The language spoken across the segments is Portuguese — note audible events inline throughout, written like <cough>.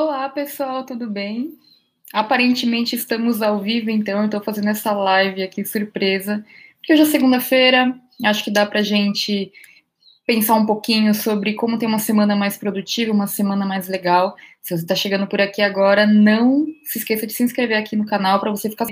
Olá, pessoal, tudo bem? Aparentemente estamos ao vivo, então eu estou fazendo essa live aqui surpresa, porque hoje é segunda-feira, acho que dá para gente pensar um pouquinho sobre como ter uma semana mais produtiva, uma semana mais legal. Se você está chegando por aqui agora, não se esqueça de se inscrever aqui no canal para você ficar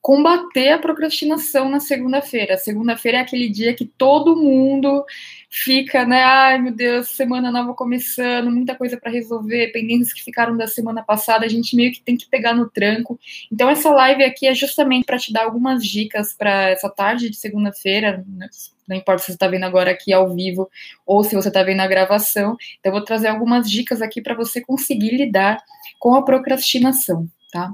combater a procrastinação na segunda-feira. Segunda-feira é aquele dia que todo mundo fica, né? Ai, meu Deus, semana nova começando, muita coisa para resolver, pendências que ficaram da semana passada, a gente meio que tem que pegar no tranco. Então, essa live aqui é justamente para te dar algumas dicas para essa tarde de segunda-feira. Né? Não importa se você está vendo agora aqui ao vivo ou se você está vendo a gravação. Então, eu vou trazer algumas dicas aqui para você conseguir lidar com a procrastinação, tá?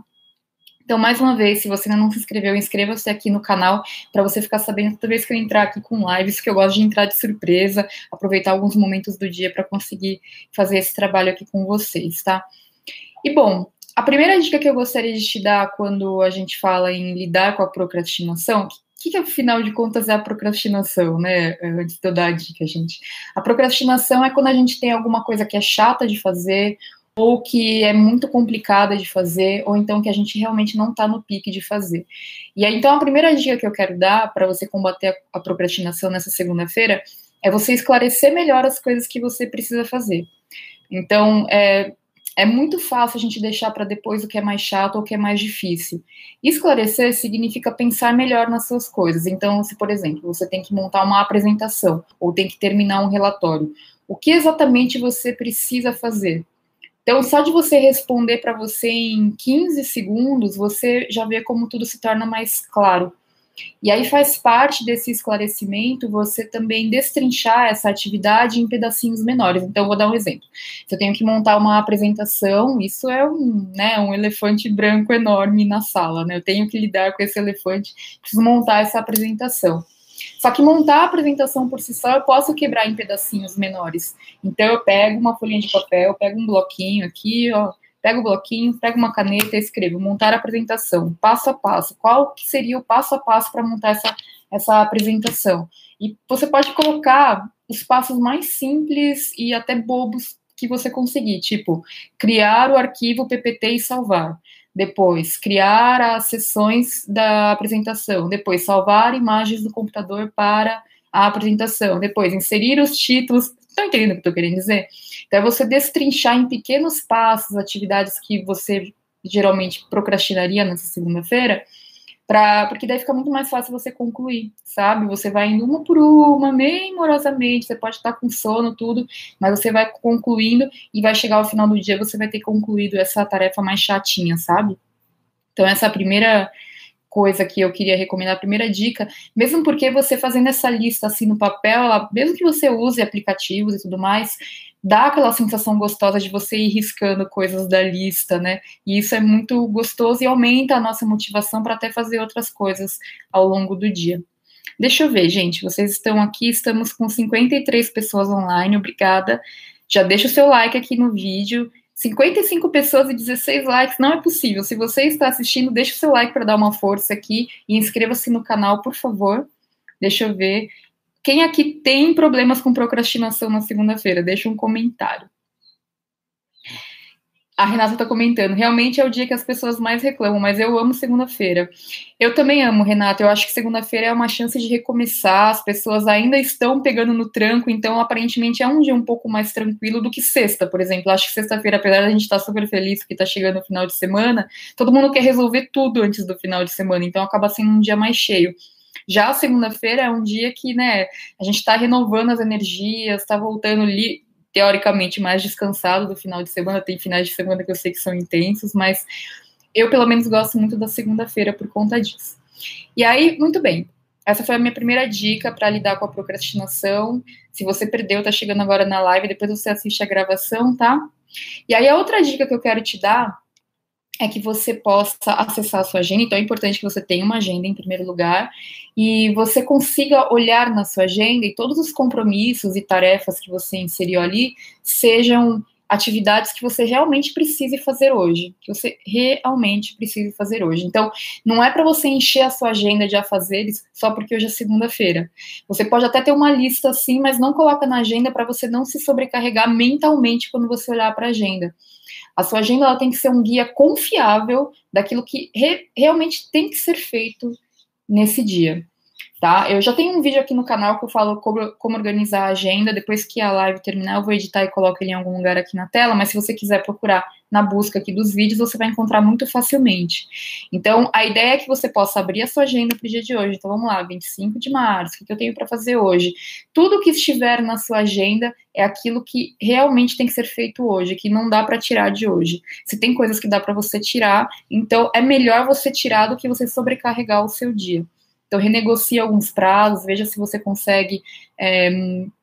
Então, mais uma vez, se você ainda não se inscreveu, inscreva-se aqui no canal para você ficar sabendo toda vez que eu entrar aqui com lives, que eu gosto de entrar de surpresa, aproveitar alguns momentos do dia para conseguir fazer esse trabalho aqui com vocês, tá? E bom, a primeira dica que eu gostaria de te dar quando a gente fala em lidar com a procrastinação, o que, que, afinal de contas é a procrastinação, né? Antes de eu dar a dica, gente. A procrastinação é quando a gente tem alguma coisa que é chata de fazer, ou que é muito complicada de fazer, ou então que a gente realmente não está no pique de fazer. E aí, então, a primeira dica que eu quero dar para você combater a procrastinação nessa segunda-feira é você esclarecer melhor as coisas que você precisa fazer. Então, é, é muito fácil a gente deixar para depois o que é mais chato ou o que é mais difícil. Esclarecer significa pensar melhor nas suas coisas. Então, se, por exemplo, você tem que montar uma apresentação ou tem que terminar um relatório, o que exatamente você precisa fazer? Então, só de você responder para você em 15 segundos, você já vê como tudo se torna mais claro. E aí faz parte desse esclarecimento você também destrinchar essa atividade em pedacinhos menores. Então, vou dar um exemplo. Se eu tenho que montar uma apresentação, isso é um, né, um elefante branco enorme na sala, né? Eu tenho que lidar com esse elefante, preciso montar essa apresentação. Só que montar a apresentação por si só eu posso quebrar em pedacinhos menores. Então eu pego uma folhinha de papel, pego um bloquinho aqui, ó, pego o bloquinho, pego uma caneta e escrevo montar a apresentação, passo a passo. Qual que seria o passo a passo para montar essa, essa apresentação? E você pode colocar os passos mais simples e até bobos que você conseguir, tipo, criar o arquivo PPT e salvar. Depois, criar as sessões da apresentação. Depois, salvar imagens do computador para a apresentação. Depois, inserir os títulos. Estão entendendo o que estou querendo dizer? Então, é você destrinchar em pequenos passos atividades que você geralmente procrastinaria nessa segunda-feira Pra, porque daí fica muito mais fácil você concluir, sabe? Você vai indo uma por uma, memorosamente, você pode estar com sono, tudo, mas você vai concluindo e vai chegar ao final do dia, você vai ter concluído essa tarefa mais chatinha, sabe? Então, essa primeira coisa que eu queria recomendar, a primeira dica, mesmo porque você fazendo essa lista assim no papel, ela, mesmo que você use aplicativos e tudo mais, dá aquela sensação gostosa de você ir riscando coisas da lista, né? E isso é muito gostoso e aumenta a nossa motivação para até fazer outras coisas ao longo do dia. Deixa eu ver, gente, vocês estão aqui, estamos com 53 pessoas online, obrigada. Já deixa o seu like aqui no vídeo. 55 pessoas e 16 likes, não é possível. Se você está assistindo, deixa o seu like para dar uma força aqui e inscreva-se no canal, por favor. Deixa eu ver. Quem aqui tem problemas com procrastinação na segunda-feira? Deixa um comentário. A Renata está comentando, realmente é o dia que as pessoas mais reclamam, mas eu amo segunda-feira. Eu também amo, Renata. Eu acho que segunda-feira é uma chance de recomeçar, as pessoas ainda estão pegando no tranco, então aparentemente é um dia um pouco mais tranquilo do que sexta, por exemplo. Acho que sexta-feira, apesar de a gente estar tá super feliz porque está chegando o final de semana, todo mundo quer resolver tudo antes do final de semana, então acaba sendo um dia mais cheio. Já a segunda-feira é um dia que, né, a gente está renovando as energias, está voltando ali, teoricamente, mais descansado do final de semana. Tem finais de semana que eu sei que são intensos, mas eu, pelo menos, gosto muito da segunda-feira por conta disso. E aí, muito bem. Essa foi a minha primeira dica para lidar com a procrastinação. Se você perdeu, tá chegando agora na live, depois você assiste a gravação, tá? E aí, a outra dica que eu quero te dar é que você possa acessar a sua agenda. Então, é importante que você tenha uma agenda em primeiro lugar e você consiga olhar na sua agenda e todos os compromissos e tarefas que você inseriu ali sejam atividades que você realmente precise fazer hoje, que você realmente precise fazer hoje. Então, não é para você encher a sua agenda de afazeres só porque hoje é segunda-feira. Você pode até ter uma lista assim, mas não coloca na agenda para você não se sobrecarregar mentalmente quando você olhar para a agenda. A sua agenda ela tem que ser um guia confiável daquilo que re realmente tem que ser feito nesse dia tá? Eu já tenho um vídeo aqui no canal que eu falo como, como, organizar a agenda. Depois que a live terminar, eu vou editar e coloco ele em algum lugar aqui na tela. Mas se você quiser procurar na busca aqui dos vídeos, você vai encontrar muito facilmente. Então, a ideia é que você possa abrir a sua agenda para o dia de hoje. Então, vamos lá, 25 de março, o que eu tenho para fazer hoje? Tudo que estiver na sua agenda é aquilo que realmente tem que ser feito hoje, que não dá para tirar de hoje. Se tem coisas que dá para você tirar, então é melhor você tirar do que você sobrecarregar o seu dia. Então, renegocie alguns prazos, veja se você consegue é,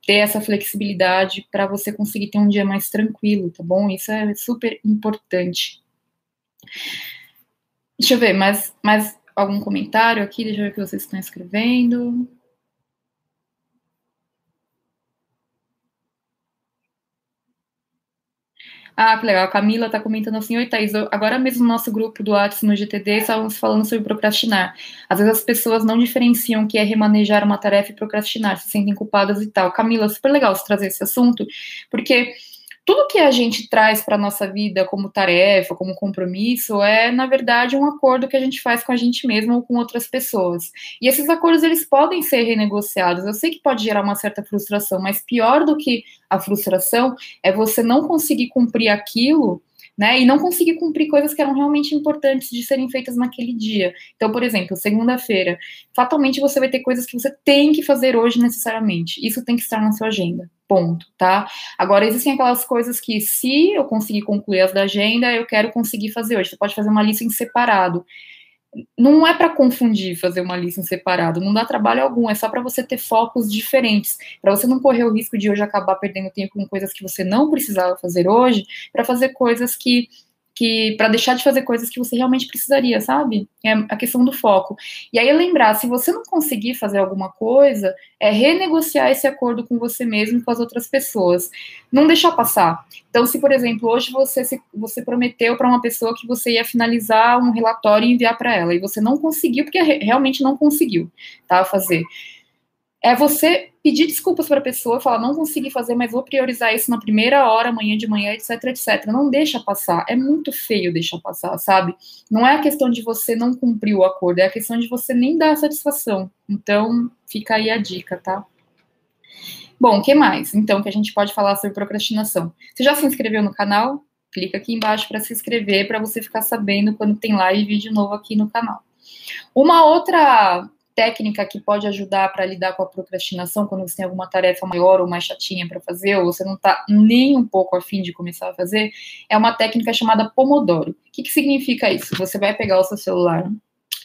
ter essa flexibilidade para você conseguir ter um dia mais tranquilo, tá bom? Isso é super importante. Deixa eu ver, mais, mais algum comentário aqui? Deixa eu ver o que vocês estão escrevendo. Ah, que legal. A Camila está comentando assim: Oi, Thaís, agora mesmo no nosso grupo do WhatsApp no GTD estávamos falando sobre procrastinar. Às vezes as pessoas não diferenciam o que é remanejar uma tarefa e procrastinar, se sentem culpadas e tal. Camila, super legal você trazer esse assunto, porque tudo que a gente traz para a nossa vida como tarefa, como compromisso, é, na verdade, um acordo que a gente faz com a gente mesmo ou com outras pessoas. E esses acordos, eles podem ser renegociados. Eu sei que pode gerar uma certa frustração, mas pior do que a frustração é você não conseguir cumprir aquilo né? E não conseguir cumprir coisas que eram realmente importantes de serem feitas naquele dia. Então, por exemplo, segunda-feira, fatalmente você vai ter coisas que você tem que fazer hoje necessariamente. Isso tem que estar na sua agenda. Ponto, tá? Agora, existem aquelas coisas que, se eu conseguir concluir as da agenda, eu quero conseguir fazer hoje. Você pode fazer uma lista em separado não é para confundir fazer uma lista em separado, não dá trabalho algum, é só para você ter focos diferentes, para você não correr o risco de hoje acabar perdendo tempo com coisas que você não precisava fazer hoje, para fazer coisas que que para deixar de fazer coisas que você realmente precisaria, sabe? É a questão do foco. E aí lembrar, se você não conseguir fazer alguma coisa, é renegociar esse acordo com você mesmo com as outras pessoas. Não deixar passar. Então, se por exemplo, hoje você se, você prometeu para uma pessoa que você ia finalizar um relatório e enviar para ela e você não conseguiu porque realmente não conseguiu, tá, fazer é você pedir desculpas para a pessoa, falar, não consegui fazer, mas vou priorizar isso na primeira hora, amanhã de manhã, etc, etc. Não deixa passar. É muito feio deixar passar, sabe? Não é a questão de você não cumprir o acordo, é a questão de você nem dar satisfação. Então, fica aí a dica, tá? Bom, o que mais? Então, que a gente pode falar sobre procrastinação. Você já se inscreveu no canal? Clica aqui embaixo para se inscrever, para você ficar sabendo quando tem live e vídeo novo aqui no canal. Uma outra técnica que pode ajudar para lidar com a procrastinação quando você tem alguma tarefa maior ou mais chatinha para fazer, ou você não está nem um pouco afim de começar a fazer, é uma técnica chamada Pomodoro. O que, que significa isso? Você vai pegar o seu celular,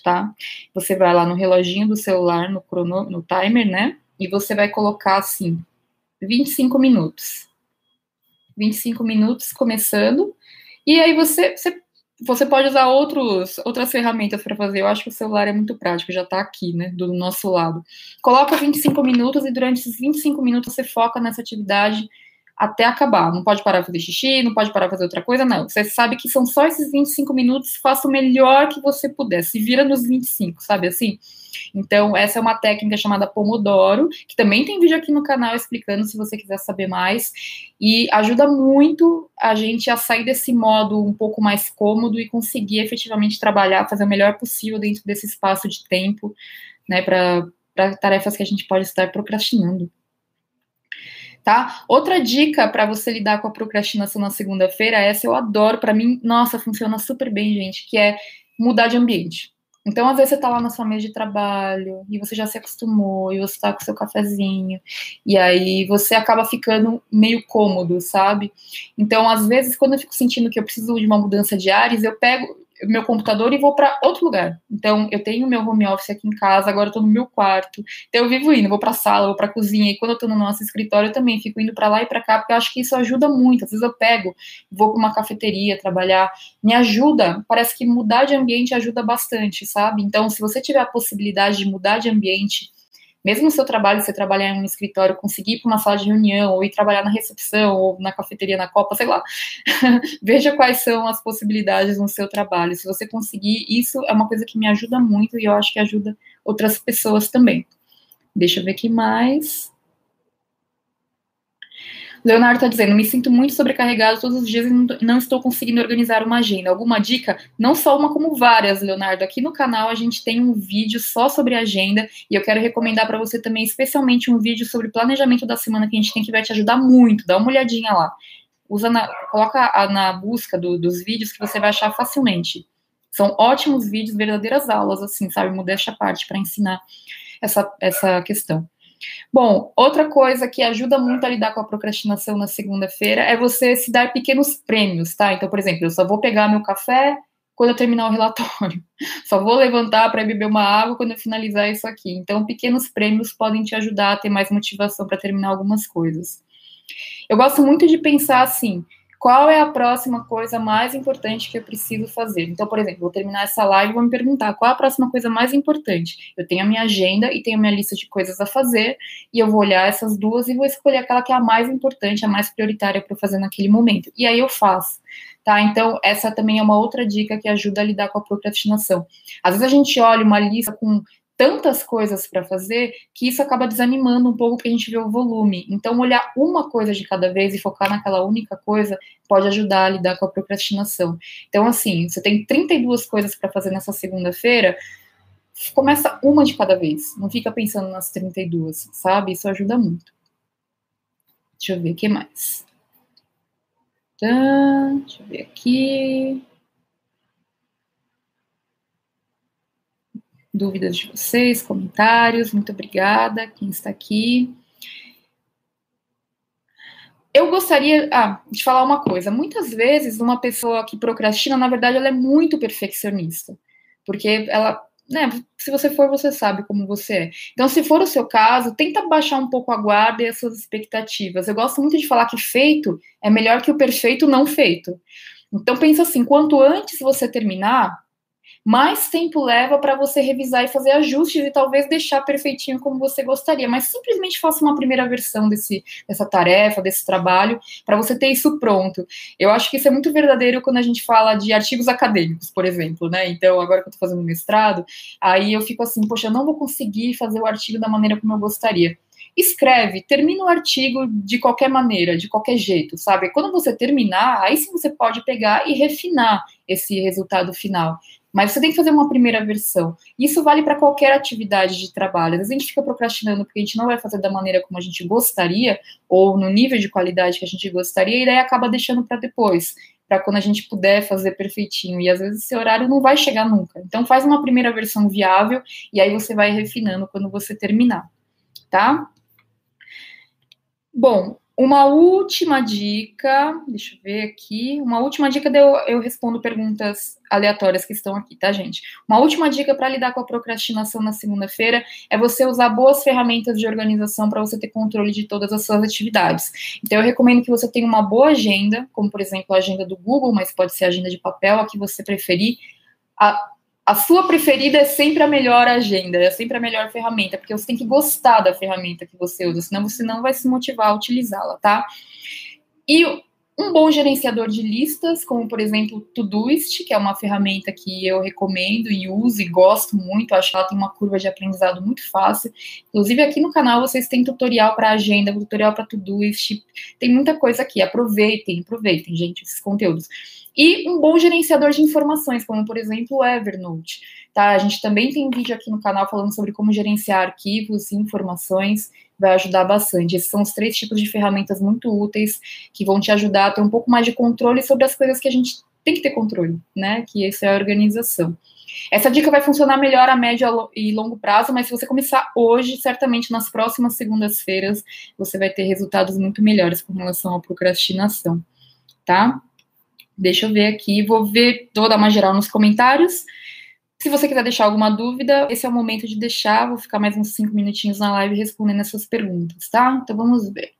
tá? Você vai lá no reloginho do celular, no, crono, no timer, né? E você vai colocar assim, 25 minutos. 25 minutos começando. E aí você, você você pode usar outros, outras ferramentas para fazer. Eu acho que o celular é muito prático, já está aqui, né, do nosso lado. Coloca 25 minutos e durante esses 25 minutos você foca nessa atividade até acabar. Não pode parar para fazer xixi, não pode parar para fazer outra coisa, não. Você sabe que são só esses 25 minutos, faça o melhor que você puder. Se vira nos 25, sabe assim? Então, essa é uma técnica chamada Pomodoro, que também tem vídeo aqui no canal explicando se você quiser saber mais. E ajuda muito a gente a sair desse modo um pouco mais cômodo e conseguir efetivamente trabalhar, fazer o melhor possível dentro desse espaço de tempo, né, para tarefas que a gente pode estar procrastinando. Tá? Outra dica para você lidar com a procrastinação na segunda-feira, essa eu adoro, para mim, nossa, funciona super bem, gente, que é mudar de ambiente. Então, às vezes, você está lá na sua mesa de trabalho e você já se acostumou, e você está com seu cafezinho, e aí você acaba ficando meio cômodo, sabe? Então, às vezes, quando eu fico sentindo que eu preciso de uma mudança de ares, eu pego, meu computador e vou para outro lugar. Então, eu tenho meu home office aqui em casa, agora eu tô no meu quarto. Então, eu vivo indo, vou para sala, vou para cozinha. E quando eu tô no nosso escritório, eu também fico indo para lá e para cá, porque eu acho que isso ajuda muito. Às vezes eu pego, vou para uma cafeteria trabalhar, me ajuda. Parece que mudar de ambiente ajuda bastante, sabe? Então, se você tiver a possibilidade de mudar de ambiente, Mesmo no seu trabalho, você trabalhar em um escritório, conseguir ir para uma sala de reunião, ou ir trabalhar na recepção, ou na cafeteria, na copa, sei lá. <laughs> Veja quais são as possibilidades no seu trabalho. Se você conseguir, isso é uma coisa que me ajuda muito e eu acho que ajuda outras pessoas também. Deixa eu ver aqui mais. Leonardo está dizendo: me sinto muito sobrecarregado todos os dias e não estou conseguindo organizar uma agenda. Alguma dica? Não só uma, como várias, Leonardo. Aqui no canal a gente tem um vídeo só sobre agenda e eu quero recomendar para você também, especialmente, um vídeo sobre planejamento da semana que a gente tem que vai te ajudar muito. Dá uma olhadinha lá. Usa na, coloca a, na busca do, dos vídeos que você vai achar facilmente. São ótimos vídeos, verdadeiras aulas, assim, sabe? Modéstia à parte, para ensinar essa, essa questão. Bom, outra coisa que ajuda muito a lidar com a procrastinação na segunda-feira é você se dar pequenos prêmios, tá? Então, por exemplo, eu só vou pegar meu café quando eu terminar o relatório. <laughs> Só vou levantar para beber uma água quando eu finalizar isso aqui. Então, pequenos prêmios podem te ajudar a ter mais motivação para terminar algumas coisas. Eu gosto muito de pensar assim: qual é a próxima coisa mais importante que eu preciso fazer? Então, por exemplo, vou terminar essa live e vou me perguntar qual é a próxima coisa mais importante. Eu tenho a minha agenda e tenho a minha lista de coisas a fazer, e eu vou olhar essas duas e vou escolher aquela que é a mais importante, a mais prioritária para fazer naquele momento. E aí eu faço. Tá? Então, essa também é uma outra dica que ajuda a lidar com a procrastinação. Às vezes a gente olha uma lista com tantas coisas para fazer que isso acaba desanimando um pouco que a gente vê o volume. Então, olhar uma coisa de cada vez e focar naquela única coisa pode ajudar a lidar com a procrastinação. Então, assim, você tem 32 coisas para fazer nessa segunda-feira, começa uma de cada vez. Não fica pensando nas 32, sabe? Isso ajuda muito. Deixa eu ver o que mais. Tá, deixa eu ver aqui. Dúvidas de vocês, comentários. Muito obrigada, quem está aqui. Eu gostaria ah, de falar uma coisa. Muitas vezes, uma pessoa que procrastina, na verdade, ela é muito perfeccionista. Porque ela, né, se você for, você sabe como você é. Então, se for o seu caso, tenta baixar um pouco a guarda e as suas expectativas. Eu gosto muito de falar que feito é melhor que o perfeito não feito. Então, pensa assim: quanto antes você terminar, mais tempo leva para você revisar e fazer ajustes e talvez deixar perfeitinho como você gostaria, mas simplesmente faça uma primeira versão desse, dessa tarefa, desse trabalho, para você ter isso pronto. Eu acho que isso é muito verdadeiro quando a gente fala de artigos acadêmicos, por exemplo, né? Então, agora que eu estou fazendo mestrado, aí eu fico assim, poxa, eu não vou conseguir fazer o artigo da maneira como eu gostaria escreve, termina o artigo de qualquer maneira, de qualquer jeito, sabe? Quando você terminar, aí sim você pode pegar e refinar esse resultado final. Mas você tem que fazer uma primeira versão. Isso vale para qualquer atividade de trabalho. Às vezes a gente fica procrastinando porque a gente não vai fazer da maneira como a gente gostaria, ou no nível de qualidade que a gente gostaria, e daí acaba deixando para depois, para quando a gente puder fazer perfeitinho. E às vezes esse horário não vai chegar nunca. Então faz uma primeira versão viável e aí você vai refinando quando você terminar, tá? Bom, uma última dica, deixa eu ver aqui. Uma última dica, eu, eu respondo perguntas aleatórias que estão aqui, tá, gente? Uma última dica para lidar com a procrastinação na segunda-feira é você usar boas ferramentas de organização para você ter controle de todas as suas atividades. Então, eu recomendo que você tenha uma boa agenda, como por exemplo a agenda do Google, mas pode ser a agenda de papel, a que você preferir. A, a sua preferida é sempre a melhor agenda, é sempre a melhor ferramenta, porque você tem que gostar da ferramenta que você usa, senão você não vai se motivar a utilizá-la, tá? E um bom gerenciador de listas, como por exemplo Todoist, que é uma ferramenta que eu recomendo e uso e gosto muito, acho que ela tem uma curva de aprendizado muito fácil. Inclusive aqui no canal vocês têm tutorial para agenda, tutorial para Todoist, tem muita coisa aqui. Aproveitem, aproveitem, gente, esses conteúdos e um bom gerenciador de informações, como por exemplo o Evernote. Tá? A gente também tem vídeo aqui no canal falando sobre como gerenciar arquivos e informações, vai ajudar bastante. Esses são os três tipos de ferramentas muito úteis que vão te ajudar a ter um pouco mais de controle sobre as coisas que a gente tem que ter controle, né? Que isso é a organização. Essa dica vai funcionar melhor a médio e longo prazo, mas se você começar hoje, certamente nas próximas segundas-feiras você vai ter resultados muito melhores com relação à procrastinação, tá? Deixa eu ver aqui, vou ver, vou dar uma geral nos comentários. Se você quiser deixar alguma dúvida, esse é o momento de deixar. Vou ficar mais uns cinco minutinhos na live respondendo essas perguntas, tá? Então vamos ver.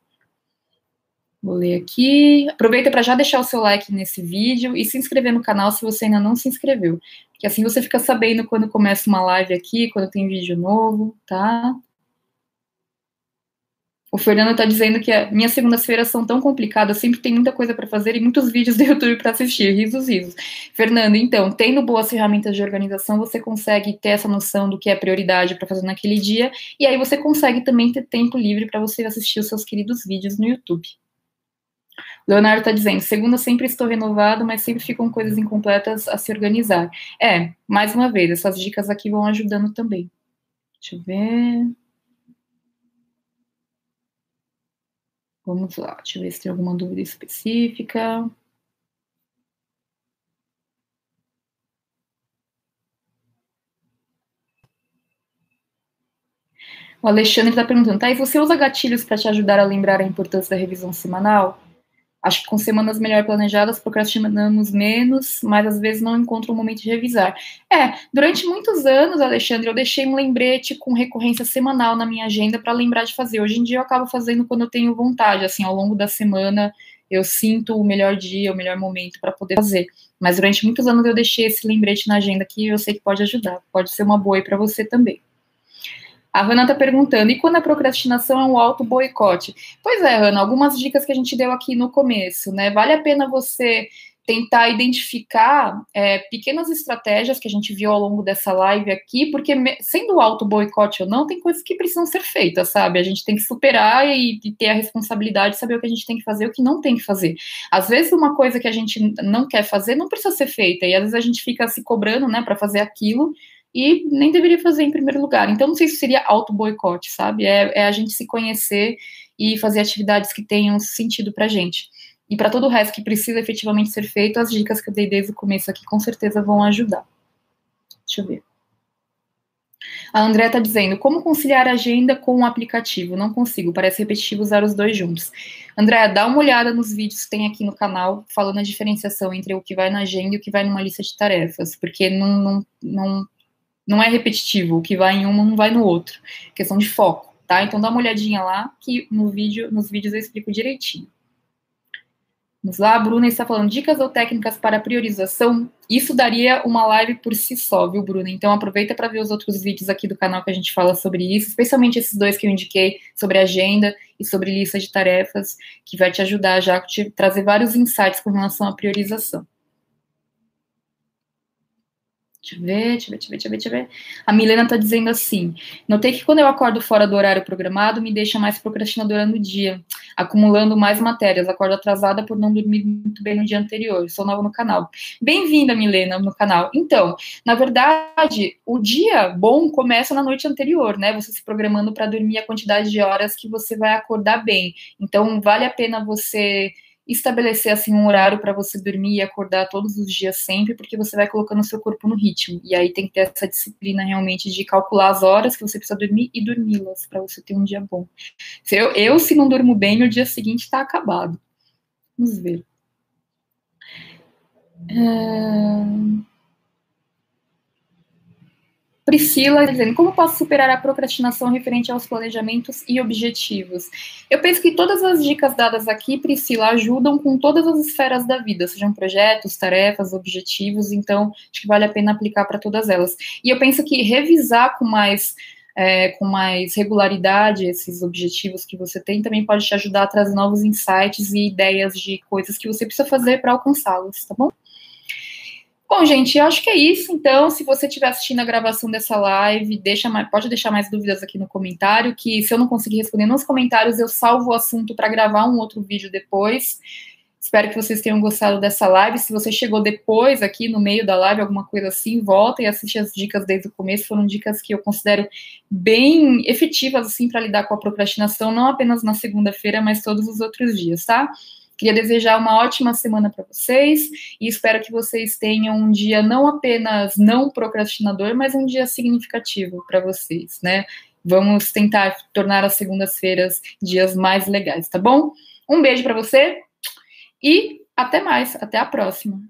Vou ler aqui. Aproveita para já deixar o seu like nesse vídeo e se inscrever no canal se você ainda não se inscreveu. Que assim você fica sabendo quando começa uma live aqui, quando tem vídeo novo, tá? O Fernando está dizendo que minhas segundas-feiras são tão complicadas, sempre tem muita coisa para fazer e muitos vídeos do YouTube para assistir, risos, risos. Fernando, então, tendo boas ferramentas de organização, você consegue ter essa noção do que é prioridade para fazer naquele dia, e aí você consegue também ter tempo livre para você assistir os seus queridos vídeos no YouTube. Leonardo está dizendo, segunda sempre estou renovado, mas sempre ficam coisas incompletas a se organizar. É, mais uma vez, essas dicas aqui vão ajudando também. Deixa eu ver. Vamos lá, deixa eu ver se tem alguma dúvida específica. O Alexandre está perguntando, Thais, você usa gatilhos para te ajudar a lembrar a importância da revisão semanal? Acho que com semanas melhor planejadas, procrastinamos menos, mas às vezes não encontro um momento de revisar. É, durante muitos anos, Alexandre, eu deixei um lembrete com recorrência semanal na minha agenda para lembrar de fazer. Hoje em dia eu acabo fazendo quando eu tenho vontade, assim, ao longo da semana eu sinto o melhor dia, o melhor momento para poder fazer. Mas durante muitos anos eu deixei esse lembrete na agenda que eu sei que pode ajudar. Pode ser uma boa para você também. A Hanna está perguntando, e quando a procrastinação é um auto boicote? Pois é, Hanna, algumas dicas que a gente deu aqui no começo, né? Vale a pena você tentar identificar é, pequenas estratégias que a gente viu ao longo dessa live aqui, porque sendo auto boicote ou não, tem coisas que precisam ser feitas, sabe? A gente tem que superar e, e, ter a responsabilidade de saber o que a gente tem que fazer e o que não tem que fazer. Às vezes uma coisa que a gente não quer fazer não precisa ser feita, e às vezes a gente fica se cobrando, né, para fazer aquilo, e nem deveria fazer em primeiro lugar. Então, não sei se seria auto-boicote, sabe? É, é, a gente se conhecer e fazer atividades que tenham sentido pra gente. E para todo o resto que precisa efetivamente ser feito, as dicas que eu dei desde o começo aqui com certeza vão ajudar. Deixa eu ver. A André está dizendo, como conciliar a agenda com o aplicativo? Não consigo, parece repetitivo usar os dois juntos. André, dá uma olhada nos vídeos que tem aqui no canal, falando a diferenciação entre o que vai na agenda e o que vai numa lista de tarefas, porque não, não, não não é repetitivo, o que vai em um não vai no outro. Questão de foco, tá? Então dá uma olhadinha lá que no vídeo, nos vídeos eu explico direitinho. Vamos lá, a Bruna está falando dicas ou técnicas para priorização. Isso daria uma live por si só, viu, Bruna? Então aproveita para ver os outros vídeos aqui do canal que a gente fala sobre isso, especialmente esses dois que eu indiquei sobre agenda e sobre lista de tarefas, que vai te ajudar já a te trazer vários insights com relação à priorização. Deixa eu ver, deixa eu ver, deixa eu ver, deixa eu ver. A Milena tá dizendo assim: notei que quando eu acordo fora do horário programado, me deixa mais procrastinadora no dia, acumulando mais matérias. Acordo atrasada por não dormir muito bem no dia anterior. Sou nova no canal. Bem-vinda, Milena, no canal. Então, na verdade, o dia bom começa na noite anterior, né? Você se programando para dormir a quantidade de horas que você vai acordar bem. Então, vale a pena você estabelecer assim um horário para você dormir e acordar todos os dias sempre, porque você vai colocando o seu corpo no ritmo. E aí tem que ter essa disciplina realmente de calcular as horas que você precisa dormir e dormi-las para você ter um dia bom. Se eu, eu, se não durmo bem, o dia seguinte está acabado. Vamos ver. É... Priscila dizendo, como posso superar a procrastinação referente aos planejamentos e objetivos? Eu penso que todas as dicas dadas aqui, Priscila, ajudam com todas as esferas da vida, sejam projetos, tarefas, objetivos, então acho que vale a pena aplicar para todas elas. E eu penso que revisar com mais é, com mais regularidade esses objetivos que você tem também pode te ajudar a trazer novos insights e ideias de coisas que você precisa fazer para alcançá-los, tá bom? Bom, gente, eu acho que é isso. Então, se você estiver assistindo a gravação dessa live, deixa pode deixar mais dúvidas aqui no comentário, que se eu não conseguir responder nos comentários, eu salvo o assunto para gravar um outro vídeo depois. Espero que vocês tenham gostado dessa live. Se você chegou depois aqui no meio da live, alguma coisa assim, volta e assiste as dicas desde o começo. Foram dicas que eu considero bem efetivas assim para lidar com a procrastinação, não apenas na segunda-feira, mas todos os outros dias, tá? Queria desejar uma ótima semana para vocês e espero que vocês tenham um dia não apenas não procrastinador, mas um dia significativo para vocês, né? Vamos tentar tornar as segundas-feiras dias mais legais, tá bom? Um beijo para você e até mais, até a próxima.